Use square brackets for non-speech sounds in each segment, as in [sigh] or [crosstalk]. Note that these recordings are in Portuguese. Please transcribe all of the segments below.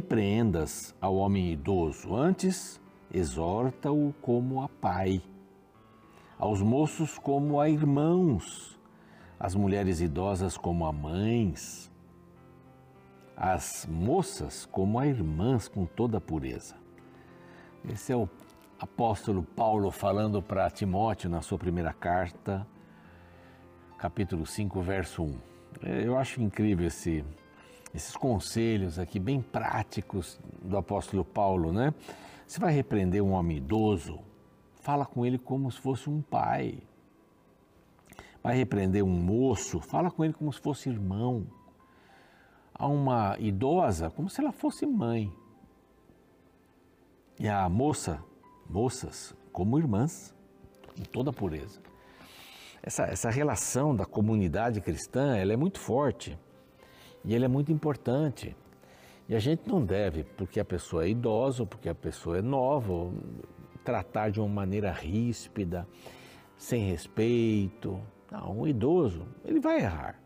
Repreendas ao homem idoso, antes exorta-o como a pai, aos moços como a irmãos, às mulheres idosas como a mães, às moças como a irmãs com toda a pureza. Esse é o apóstolo Paulo falando para Timóteo na sua primeira carta, capítulo 5, verso 1. Eu acho incrível esse, esses conselhos aqui, bem práticos do apóstolo Paulo, né? Você vai repreender um homem idoso, fala com ele como se fosse um pai. Vai repreender um moço, fala com ele como se fosse irmão. A uma idosa, como se ela fosse mãe. E a moça, moças como irmãs, com toda pureza. Essa, essa relação da comunidade cristã ela é muito forte e ela é muito importante. E a gente não deve, porque a pessoa é idosa, porque a pessoa é nova, tratar de uma maneira ríspida, sem respeito. Não, um idoso, ele vai errar.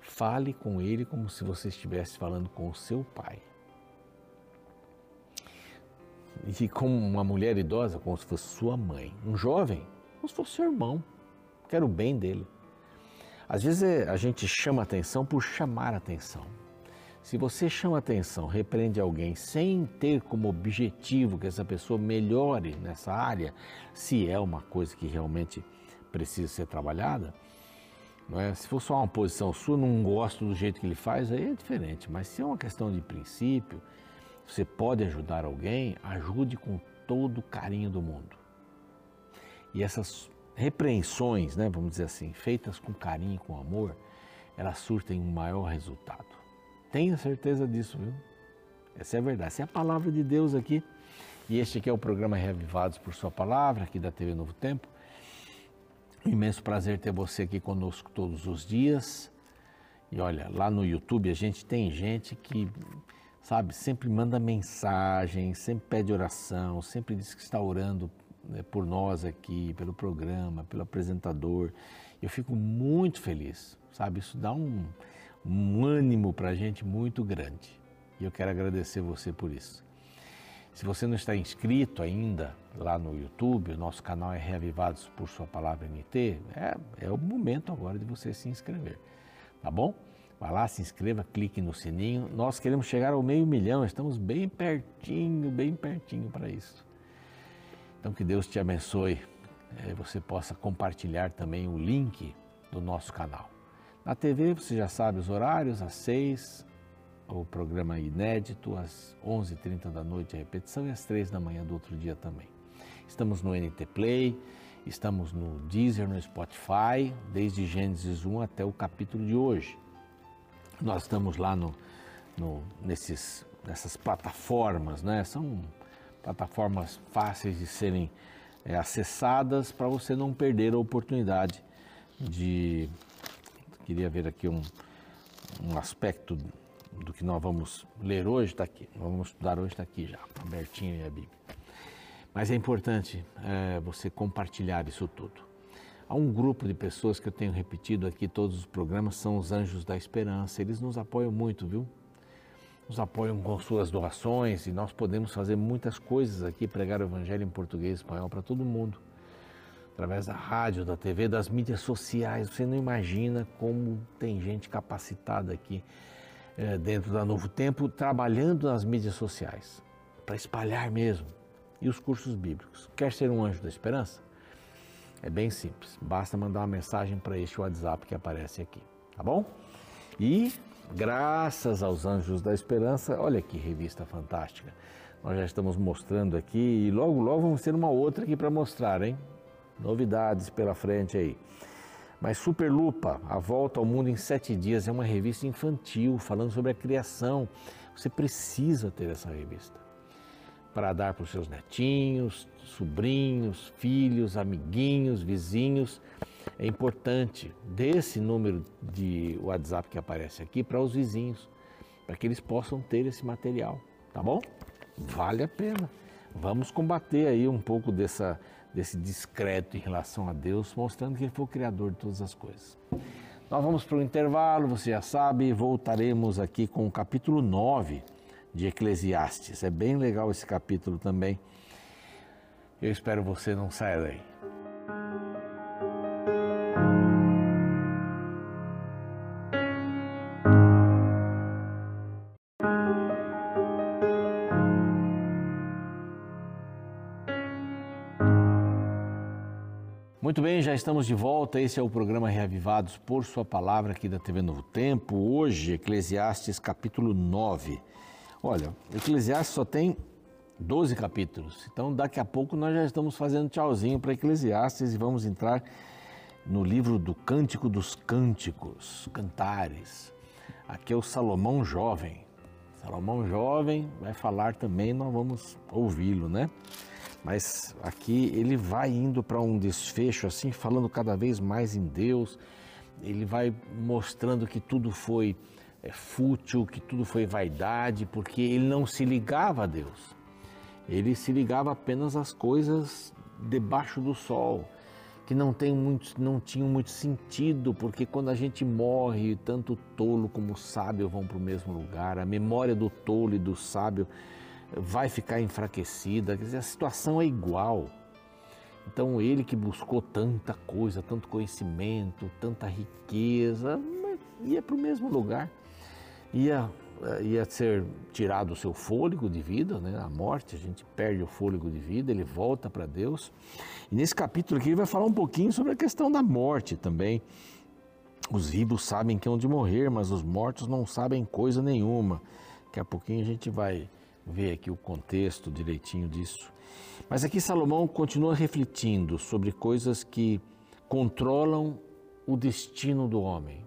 Fale com ele como se você estivesse falando com o seu pai. E como uma mulher idosa, como se fosse sua mãe. Um jovem, como se fosse seu irmão. Quero o bem dele. Às vezes é, a gente chama atenção por chamar atenção. Se você chama atenção, repreende alguém sem ter como objetivo que essa pessoa melhore nessa área, se é uma coisa que realmente precisa ser trabalhada, não é? se for só uma posição sua, não gosto do jeito que ele faz, aí é diferente. Mas se é uma questão de princípio, você pode ajudar alguém, ajude com todo o carinho do mundo. E essas repreensões, né, vamos dizer assim, feitas com carinho, com amor, elas surtem um maior resultado. Tenha certeza disso, viu? Essa é a verdade. Essa é a palavra de Deus aqui. E este aqui é o programa Reavivados por Sua Palavra, aqui da TV Novo Tempo. Um imenso prazer ter você aqui conosco todos os dias. E olha, lá no YouTube a gente tem gente que, sabe, sempre manda mensagem, sempre pede oração, sempre diz que está orando né, por nós aqui, pelo programa, pelo apresentador. Eu fico muito feliz, sabe? Isso dá um, um ânimo para a gente muito grande. E eu quero agradecer você por isso. Se você não está inscrito ainda lá no YouTube, o nosso canal é Reavivados por Sua Palavra NT, é, é o momento agora de você se inscrever, tá bom? Vá lá, se inscreva, clique no sininho. Nós queremos chegar ao meio milhão, estamos bem pertinho, bem pertinho para isso. Então que Deus te abençoe, é, você possa compartilhar também o link do nosso canal. Na TV você já sabe os horários, às 6, o programa inédito, às 11h30 da noite a repetição e às 3 da manhã do outro dia também. Estamos no NT Play, estamos no Deezer, no Spotify, desde Gênesis 1 até o capítulo de hoje. Nós estamos lá no, no nesses, nessas plataformas, né? São plataformas fáceis de serem é, acessadas para você não perder a oportunidade de Queria ver aqui um, um aspecto do que nós vamos ler hoje, está aqui. Vamos estudar hoje, está aqui já, abertinho aí a Bíblia. Mas é importante é, você compartilhar isso tudo. Há um grupo de pessoas que eu tenho repetido aqui todos os programas, são os Anjos da Esperança. Eles nos apoiam muito, viu? Nos apoiam com suas doações e nós podemos fazer muitas coisas aqui, pregar o Evangelho em português e espanhol para todo mundo através da rádio, da TV, das mídias sociais. Você não imagina como tem gente capacitada aqui é, dentro da Novo Tempo trabalhando nas mídias sociais para espalhar mesmo. E os cursos bíblicos. Quer ser um anjo da esperança? É bem simples. Basta mandar uma mensagem para este WhatsApp que aparece aqui, tá bom? E graças aos Anjos da Esperança, olha que revista fantástica. Nós já estamos mostrando aqui e logo logo vamos ter uma outra aqui para mostrar, hein? Novidades pela frente aí. Mas Superlupa, A Volta ao Mundo em Sete Dias, é uma revista infantil falando sobre a criação. Você precisa ter essa revista para dar para os seus netinhos, sobrinhos, filhos, amiguinhos, vizinhos. É importante desse número de WhatsApp que aparece aqui para os vizinhos, para que eles possam ter esse material, tá bom? Vale a pena. Vamos combater aí um pouco dessa desse discreto em relação a Deus, mostrando que Ele foi o Criador de todas as coisas. Nós vamos para o intervalo, você já sabe, voltaremos aqui com o capítulo 9 de Eclesiastes. É bem legal esse capítulo também. Eu espero você não saia daí. Muito bem, já estamos de volta. Esse é o programa Reavivados por Sua Palavra aqui da TV Novo Tempo. Hoje, Eclesiastes capítulo 9. Olha, Eclesiastes só tem 12 capítulos, então daqui a pouco nós já estamos fazendo tchauzinho para Eclesiastes e vamos entrar no livro do Cântico dos Cânticos, Cantares. Aqui é o Salomão Jovem. Salomão Jovem vai falar também, nós vamos ouvi-lo, né? Mas aqui ele vai indo para um desfecho assim, falando cada vez mais em Deus. Ele vai mostrando que tudo foi é, fútil, que tudo foi vaidade, porque ele não se ligava a Deus. Ele se ligava apenas às coisas debaixo do sol, que não, tem muito, não tinham muito sentido, porque quando a gente morre, tanto o tolo como o sábio vão para o mesmo lugar, a memória do tolo e do sábio vai ficar enfraquecida, quer dizer, a situação é igual. Então ele que buscou tanta coisa, tanto conhecimento, tanta riqueza, ia para o mesmo lugar, ia, ia ser tirado o seu fôlego de vida, né? a morte, a gente perde o fôlego de vida, ele volta para Deus. E nesse capítulo aqui ele vai falar um pouquinho sobre a questão da morte também. Os vivos sabem que é onde morrer, mas os mortos não sabem coisa nenhuma. Daqui a pouquinho a gente vai ver aqui o contexto direitinho disso. Mas aqui Salomão continua refletindo sobre coisas que controlam o destino do homem,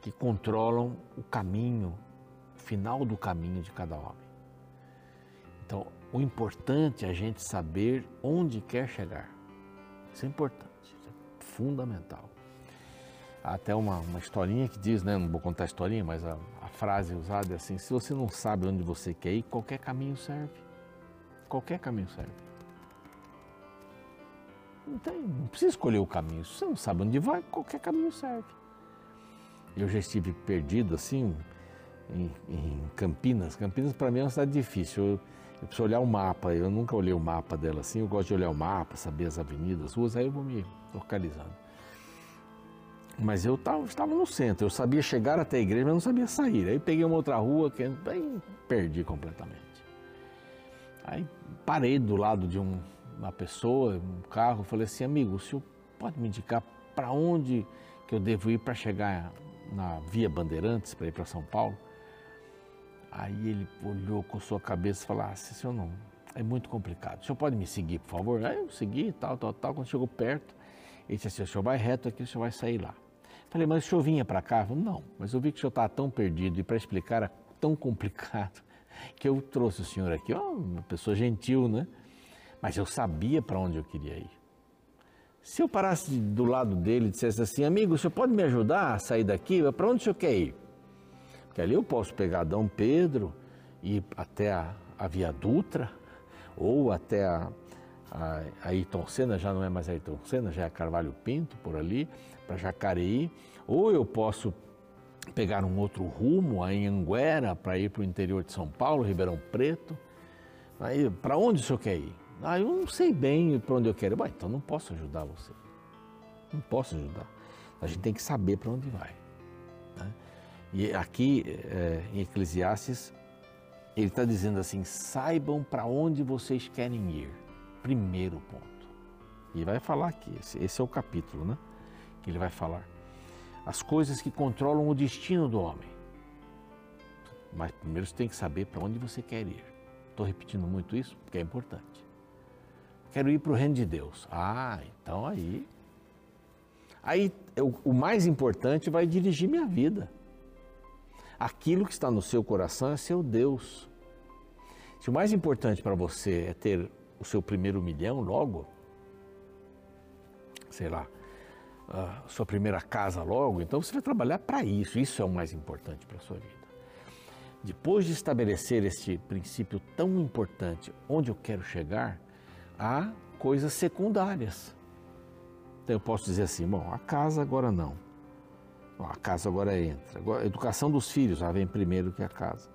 que controlam o caminho, o final do caminho de cada homem. Então, o importante é a gente saber onde quer chegar. Isso é importante, isso é fundamental. Há até uma, uma historinha que diz, né, não vou contar a historinha, mas a, frase usada é assim: se você não sabe onde você quer ir, qualquer caminho serve. Qualquer caminho serve. Tem, não precisa escolher o caminho. Se você não sabe onde vai, qualquer caminho serve. Eu já estive perdido assim em, em Campinas. Campinas para mim é uma cidade difícil. Eu, eu preciso olhar o mapa. Eu nunca olhei o mapa dela assim. Eu gosto de olhar o mapa, saber as avenidas, as ruas. Aí eu vou me localizando. Mas eu tava, estava no centro, eu sabia chegar até a igreja, mas não sabia sair. Aí peguei uma outra rua que aí perdi completamente. Aí parei do lado de um, uma pessoa, um carro, falei assim, amigo, o senhor pode me indicar para onde que eu devo ir para chegar na Via Bandeirantes, para ir para São Paulo? Aí ele olhou com sua cabeça e falou, ah, senhor não, é muito complicado. O senhor pode me seguir, por favor? Aí eu segui, tal, tal, tal. Quando chegou perto, ele disse assim, o senhor vai reto aqui, o senhor vai sair lá. Falei, mas o senhor vinha para cá? Falei, não, mas eu vi que o senhor estava tão perdido e para explicar era tão complicado [laughs] que eu trouxe o senhor aqui, oh, uma pessoa gentil, né? Mas eu sabia para onde eu queria ir. Se eu parasse do lado dele e dissesse assim, amigo, o senhor pode me ajudar a sair daqui? Para onde o senhor quer ir? Porque ali eu posso pegar Dom Pedro e ir até a, a Via Dutra ou até a, a, Ayrton Senna, já não é mais Ayrton Senna, já é Carvalho Pinto por ali, para Jacareí, ou eu posso pegar um outro rumo, a Anguera, para ir para o interior de São Paulo, Ribeirão Preto. Aí, para onde o senhor quer ir? Ah, eu não sei bem para onde eu quero. Bah, então não posso ajudar você. Não posso ajudar. A gente tem que saber para onde vai. Né? E aqui é, em Eclesiastes, ele está dizendo assim: saibam para onde vocês querem ir. Primeiro ponto. E vai falar aqui, esse, é o capítulo, né? que ele vai falar. As coisas que controlam o destino do homem. Mas primeiro você tem que saber para onde você quer ir. Estou repetindo muito isso porque é importante. Quero ir para o reino de Deus. Ah, então aí. Aí o mais importante vai dirigir minha vida. Aquilo que está no seu coração é seu Deus. Se o mais importante para você é ter o seu primeiro milhão logo, sei lá, a sua primeira casa logo, então você vai trabalhar para isso. Isso é o mais importante para a sua vida. Depois de estabelecer este princípio tão importante, onde eu quero chegar, há coisas secundárias. Então eu posso dizer assim, bom, a casa agora não. A casa agora entra. Agora, a educação dos filhos já vem primeiro que a casa.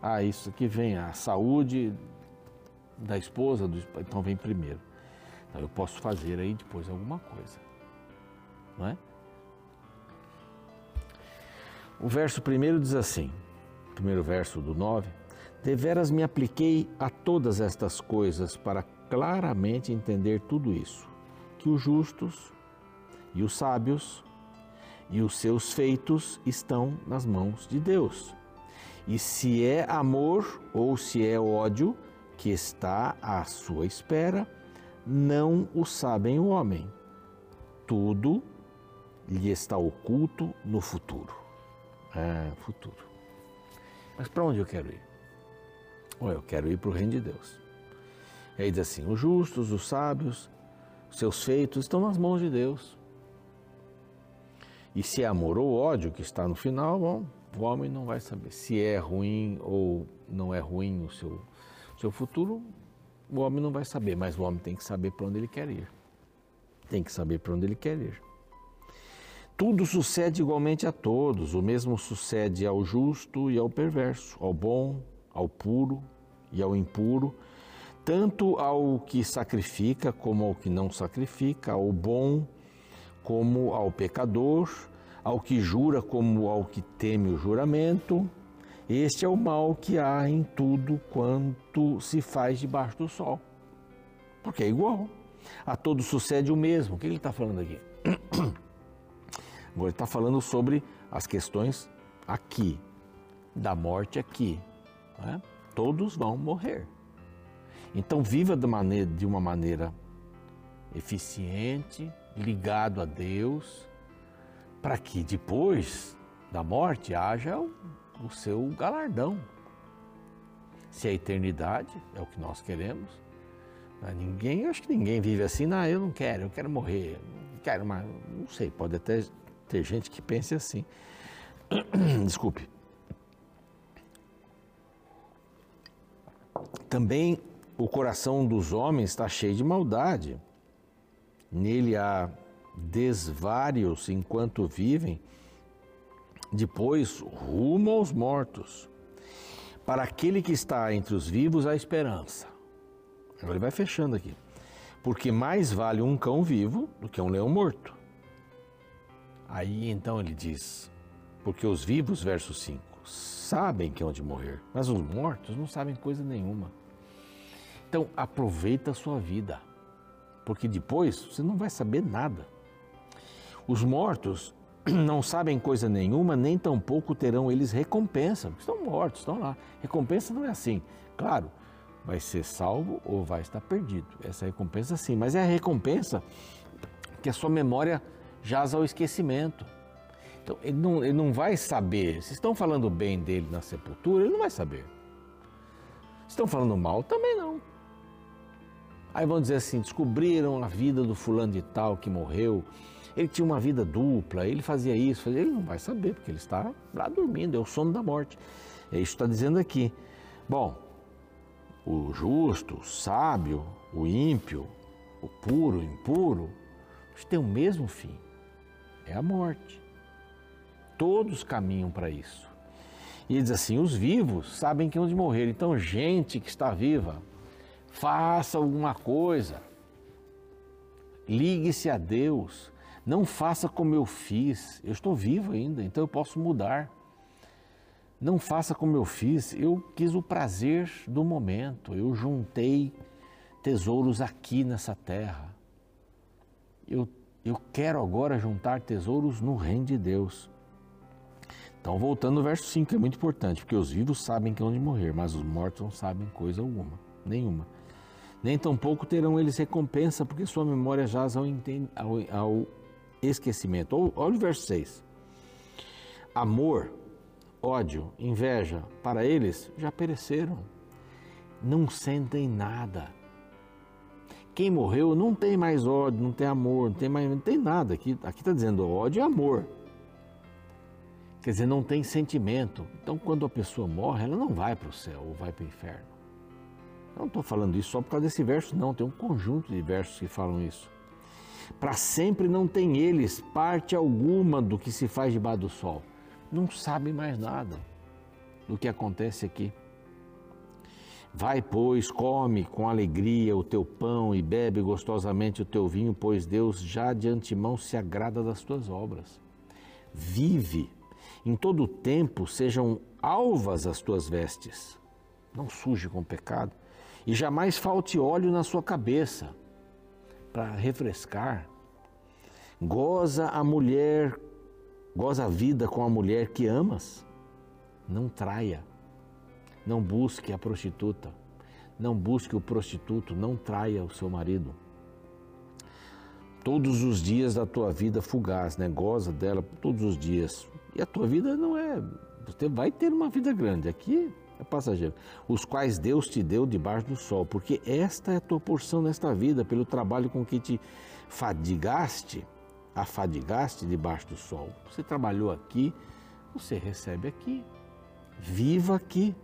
Ah, isso aqui vem a saúde da esposa, do, então vem primeiro. Então eu posso fazer aí depois alguma coisa. Não é? O verso primeiro diz assim, primeiro verso do 9: Deveras me apliquei a todas estas coisas para claramente entender tudo isso, que os justos e os sábios e os seus feitos estão nas mãos de Deus. E se é amor ou se é ódio que está à sua espera, não o sabem o homem. Tudo lhe está oculto no futuro. É, futuro. Mas para onde eu quero ir? Ou eu quero ir para o reino de Deus. E aí diz assim: os justos, os sábios, os seus feitos estão nas mãos de Deus. E se é amor ou ódio que está no final, bom, o homem não vai saber. Se é ruim ou não é ruim o seu, seu futuro, o homem não vai saber, mas o homem tem que saber para onde ele quer ir. Tem que saber para onde ele quer ir. Tudo sucede igualmente a todos, o mesmo sucede ao justo e ao perverso, ao bom, ao puro e ao impuro, tanto ao que sacrifica como ao que não sacrifica, ao bom como ao pecador, ao que jura como ao que teme o juramento. Este é o mal que há em tudo quanto se faz debaixo do sol. Porque é igual. A todos sucede o mesmo. O que ele está falando aqui? Agora ele está falando sobre as questões aqui, da morte aqui. Né? Todos vão morrer. Então viva de, maneira, de uma maneira eficiente, ligado a Deus, para que depois da morte haja o, seu galardão. Se a eternidade é o que nós queremos, né, ninguém, acho que ninguém vive assim, não, eu não quero, eu quero morrer, quero mais, não sei, pode até ter gente que pense assim. [clears throat] Desculpe. Também o coração dos homens está cheio de maldade. Nele há desvários enquanto vivem, depois rumo aos mortos. Para aquele que está entre os vivos, há esperança. Agora ele vai fechando aqui. Porque mais vale um cão vivo do que um leão morto. Aí então ele diz: Porque os vivos, verso 5, sabem que é onde morrer, mas os mortos não sabem coisa nenhuma. Então aproveita a sua vida, porque depois você não vai saber nada. Os mortos [clears throat] não sabem coisa nenhuma, nem tampouco terão eles recompensa, porque estão mortos, estão lá. Recompensa não é assim. Claro, vai ser salvo ou vai estar perdido. Essa recompensa sim, mas é a recompensa que a sua memória jaz ao esquecimento. Então, ele não, ele não vai saber. Se estão falando bem dele na sepultura, ele não vai saber. Se estão falando mal, também não. Aí vão dizer assim: descobriram a vida do fulano de tal que morreu. Ele tinha uma vida dupla, ele fazia isso, fazia... ele não vai saber, porque ele está lá dormindo, é o sono da morte. É isso que está dizendo aqui. Bom, o justo, o sábio, o ímpio, o puro, o impuro, tem o mesmo fim: é a morte. Todos caminham para isso. E ele diz assim: os vivos sabem que onde morrer. Então, gente que está viva, faça alguma coisa. Ligue-se a Deus. Não faça como eu fiz. Eu estou vivo ainda, então eu posso mudar. Não faça como eu fiz. Eu quis o prazer do momento. Eu juntei tesouros aqui nessa terra. Eu, eu quero agora juntar tesouros no reino de Deus. Então, voltando no verso 5, é muito importante, porque os vivos sabem que onde morrer, mas os mortos não sabem coisa alguma, nenhuma nem tampouco terão eles recompensa, porque sua memória jaz ao, ao, ao esquecimento. Olha o verso 6. Amor, ódio, inveja, para eles já pereceram, não sentem nada. Quem morreu não tem mais ódio, não tem amor, não tem mais, não tem nada. Aqui está dizendo ódio e amor. Quer dizer, não tem sentimento. Então, quando a pessoa morre, ela não vai para o céu ou vai para o inferno não estou falando isso só por causa desse verso, não. Tem um conjunto de versos que falam isso. Para sempre não tem eles parte alguma do que se faz debaixo do sol. Não sabem mais nada do que acontece aqui. Vai, pois, come com alegria o teu pão e bebe gostosamente o teu vinho, pois Deus já de antemão se agrada das tuas obras. Vive, em todo o tempo sejam alvas as tuas vestes, não suje com pecado, e jamais falte óleo na sua cabeça, para refrescar. Goza a mulher, goza a vida com a mulher que amas, não traia não busque a prostituta, não busque o prostituto, não traia o seu marido. Todos os dias da tua vida fugaz, né? Goza dela todos os dias. E a tua vida não é. Você vai ter uma vida grande. Aqui é passageiro. Os quais Deus te deu debaixo do sol, porque esta é a tua porção nesta vida, pelo trabalho com que te fadigaste, afadigaste debaixo do sol. Você trabalhou aqui, você recebe aqui. Viva aqui.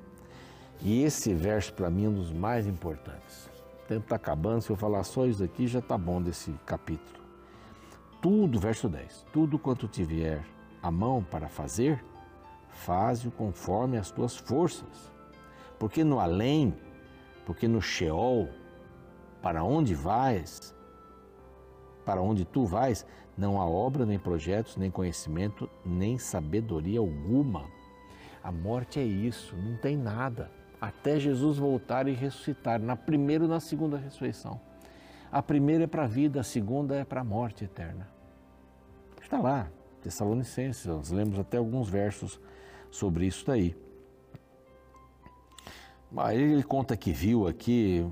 E esse verso para mim é um dos mais importantes. O tempo está acabando, se eu falar só isso aqui já está bom desse capítulo. Tudo, verso 10, tudo quanto te vier a mão para fazer, faze-o conforme as tuas forças. Porque no além, porque no Sheol, para onde vais, para onde tu vais, não há obra, nem projetos, nem conhecimento, nem sabedoria alguma. A morte é isso, não tem nada até Jesus voltar e ressuscitar, na primeira e na segunda ressurreição. A primeira é para a vida, a segunda é para a morte eterna. Está lá, Tessalonicenses, nós lemos até alguns versos sobre isso daí. Ele conta que viu aqui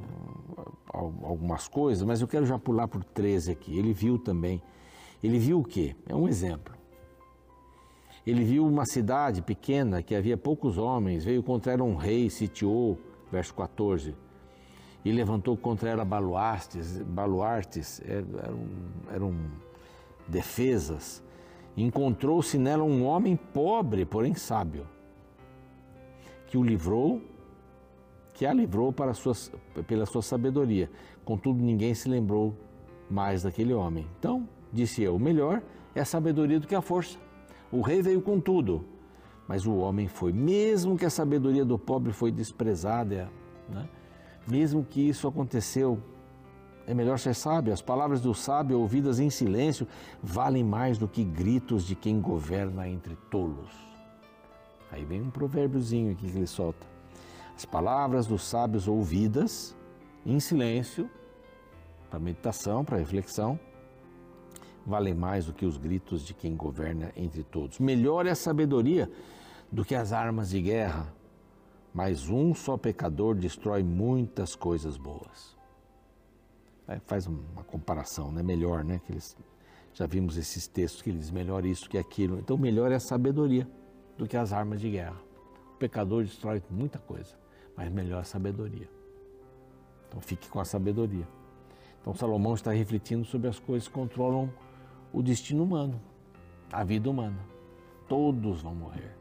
algumas coisas, mas eu quero já pular por 13 aqui. Ele viu também. Ele viu o quê? É um exemplo. Ele viu uma cidade pequena que havia poucos homens, veio contra ela um rei, sitiou, verso 14, e levantou contra ela baluartes, baluartes eram, eram defesas. Encontrou-se nela um homem pobre, porém sábio, que o livrou, que a livrou para suas, pela sua sabedoria. Contudo, ninguém se lembrou mais daquele homem. Então, disse eu, o melhor é a sabedoria do que a força. O rei veio com tudo, mas o homem foi. Mesmo que a sabedoria do pobre foi desprezada, né? mesmo que isso aconteceu, é melhor ser sábio. As palavras do sábio ouvidas em silêncio valem mais do que gritos de quem governa entre tolos. Aí vem um provérbiozinho que ele solta. As palavras dos sábios ouvidas em silêncio, para meditação, para reflexão, valem mais do que os gritos de quem governa entre todos. Melhor é a sabedoria do que as armas de guerra, mas um só pecador destrói muitas coisas boas. Aí faz uma comparação, né? Melhor, né? Que eles, já vimos esses textos que eles melhor isso que aquilo. Então, melhor é a sabedoria do que as armas de guerra. O pecador destrói muita coisa, mas melhor a sabedoria. Então, fique com a sabedoria. Então, Salomão está refletindo sobre as coisas que controlam o destino humano, a vida humana. Todos vão morrer.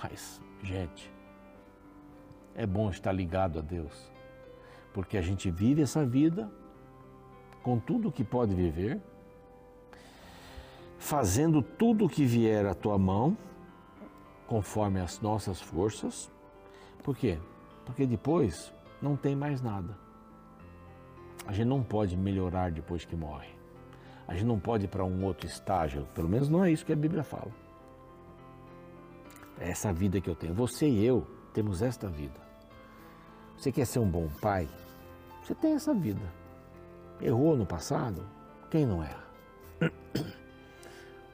Mas, gente, é bom estar ligado a Deus, porque a gente vive essa vida com tudo o que pode viver, fazendo tudo o que vier à tua mão, conforme as nossas forças. Por quê? Porque depois não tem mais nada. A gente não pode melhorar depois que morre. A gente não pode ir para um outro estágio, pelo menos não é isso que a Bíblia fala. É essa vida que eu tenho. Você e eu temos esta vida. Você quer ser um bom pai? Você tem essa vida. Errou no passado? Quem não erra? [coughs]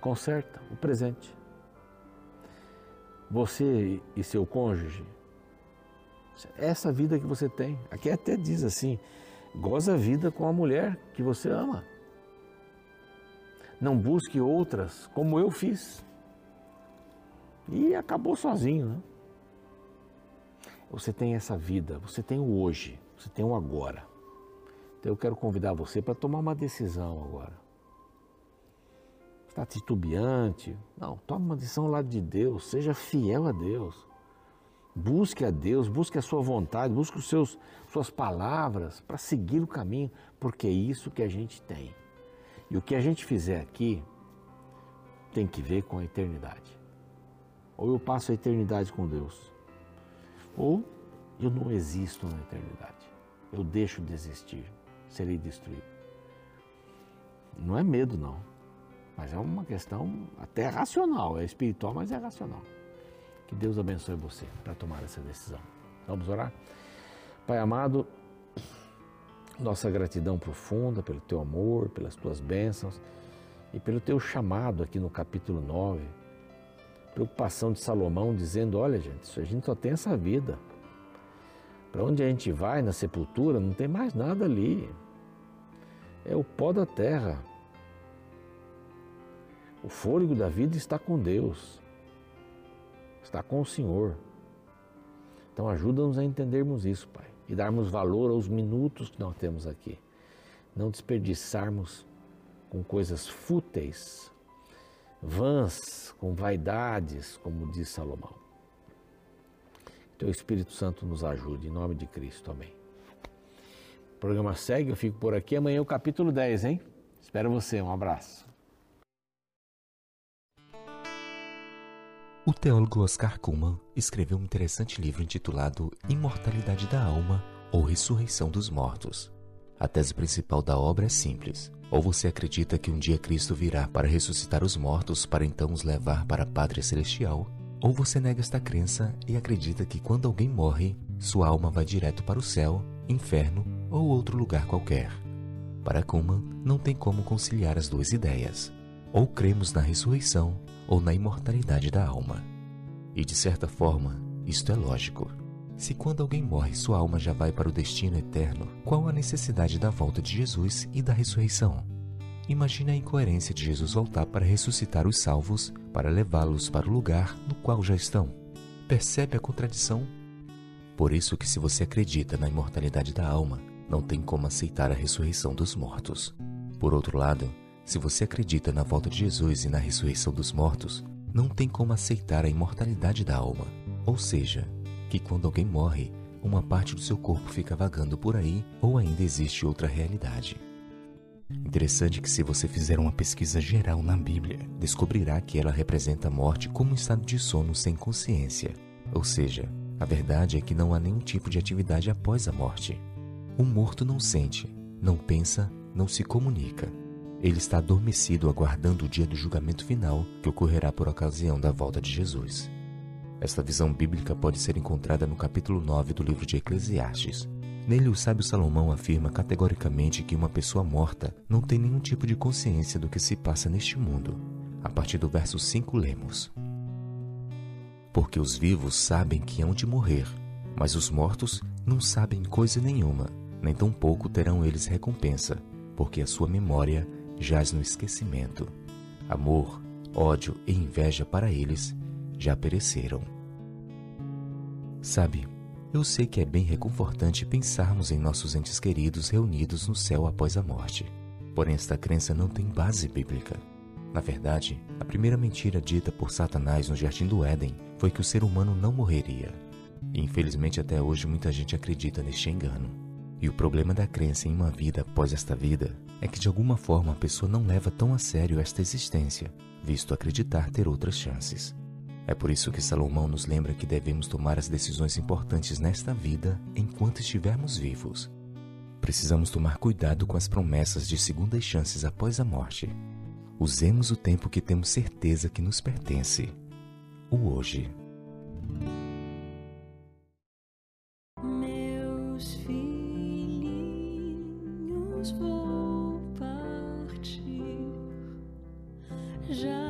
Conserta o presente. Você e seu cônjuge, essa vida que você tem. Aqui até diz assim: goza a vida com a mulher que você ama. Não busque outras como eu fiz. E acabou sozinho, né? Você tem essa vida, você tem o hoje, você tem o agora. Então eu quero convidar você para tomar uma decisão agora. Está titubeante? Não, tome uma decisão lá de Deus, seja fiel a Deus. Busque a Deus, busque a sua vontade, busque os seus suas palavras para seguir o caminho, porque é isso que a gente tem. E o que a gente fizer aqui tem que ver com a eternidade. Ou eu passo a eternidade com Deus, ou Eu não existo na eternidade. Eu deixo de existir, serei destruído. Não é medo, não. Mas é uma questão até racional. É espiritual, mas é racional. Que Deus abençoe você para tomar essa decisão. Vamos orar? Pai amado, nossa gratidão profunda pelo teu amor, pelas tuas bênçãos e pelo teu chamado aqui no capítulo 9. Preocupação de Salomão dizendo: olha, gente, a gente só tem essa vida. Para onde a gente vai na sepultura, não tem mais nada ali. É o pó da terra. O fôlego da vida está com Deus, está com o Senhor. Então ajuda-nos a entendermos isso, Pai, e darmos valor aos minutos que nós temos aqui. Não desperdiçarmos com coisas fúteis, vãs, com vaidades, como diz Salomão. Teu Espírito Santo nos ajude, em nome de Cristo. Amém. O programa segue, eu fico por aqui. Amanhã é o capítulo 10, hein? Espero você. Um abraço. O teólogo Oscar Kuhlmann escreveu um interessante livro intitulado Imortalidade da Alma ou Ressurreição dos Mortos. A tese principal da obra é simples. Ou você acredita que um dia Cristo virá para ressuscitar os mortos para então os levar para a pátria celestial, ou você nega esta crença e acredita que quando alguém morre, sua alma vai direto para o céu, inferno ou outro lugar qualquer. Para Kuhlman, não tem como conciliar as duas ideias. Ou cremos na ressurreição ou na imortalidade da alma. E de certa forma, isto é lógico. Se quando alguém morre sua alma já vai para o destino eterno, qual a necessidade da volta de Jesus e da ressurreição? Imagine a incoerência de Jesus voltar para ressuscitar os salvos, para levá-los para o lugar no qual já estão. Percebe a contradição? Por isso que se você acredita na imortalidade da alma, não tem como aceitar a ressurreição dos mortos. Por outro lado, se você acredita na volta de Jesus e na ressurreição dos mortos, não tem como aceitar a imortalidade da alma. Ou seja, que quando alguém morre, uma parte do seu corpo fica vagando por aí ou ainda existe outra realidade. Interessante que, se você fizer uma pesquisa geral na Bíblia, descobrirá que ela representa a morte como um estado de sono sem consciência. Ou seja, a verdade é que não há nenhum tipo de atividade após a morte. O morto não sente, não pensa, não se comunica. Ele está adormecido aguardando o dia do julgamento final que ocorrerá por ocasião da volta de Jesus. Esta visão bíblica pode ser encontrada no capítulo 9 do livro de Eclesiastes, Nele, o sábio Salomão afirma categoricamente que uma pessoa morta não tem nenhum tipo de consciência do que se passa neste mundo. A partir do verso 5, lemos: Porque os vivos sabem que hão de morrer, mas os mortos não sabem coisa nenhuma, nem tampouco terão eles recompensa, porque a sua memória jaz no esquecimento. Amor, ódio e inveja para eles já pereceram. Sabe, eu sei que é bem reconfortante pensarmos em nossos entes queridos reunidos no céu após a morte. Porém, esta crença não tem base bíblica. Na verdade, a primeira mentira dita por Satanás no jardim do Éden foi que o ser humano não morreria. E infelizmente até hoje muita gente acredita neste engano. E o problema da crença em uma vida após esta vida é que de alguma forma a pessoa não leva tão a sério esta existência, visto acreditar ter outras chances. É por isso que Salomão nos lembra que devemos tomar as decisões importantes nesta vida enquanto estivermos vivos. Precisamos tomar cuidado com as promessas de segundas chances após a morte. Usemos o tempo que temos certeza que nos pertence o hoje. Meus filhinhos vou partir. Já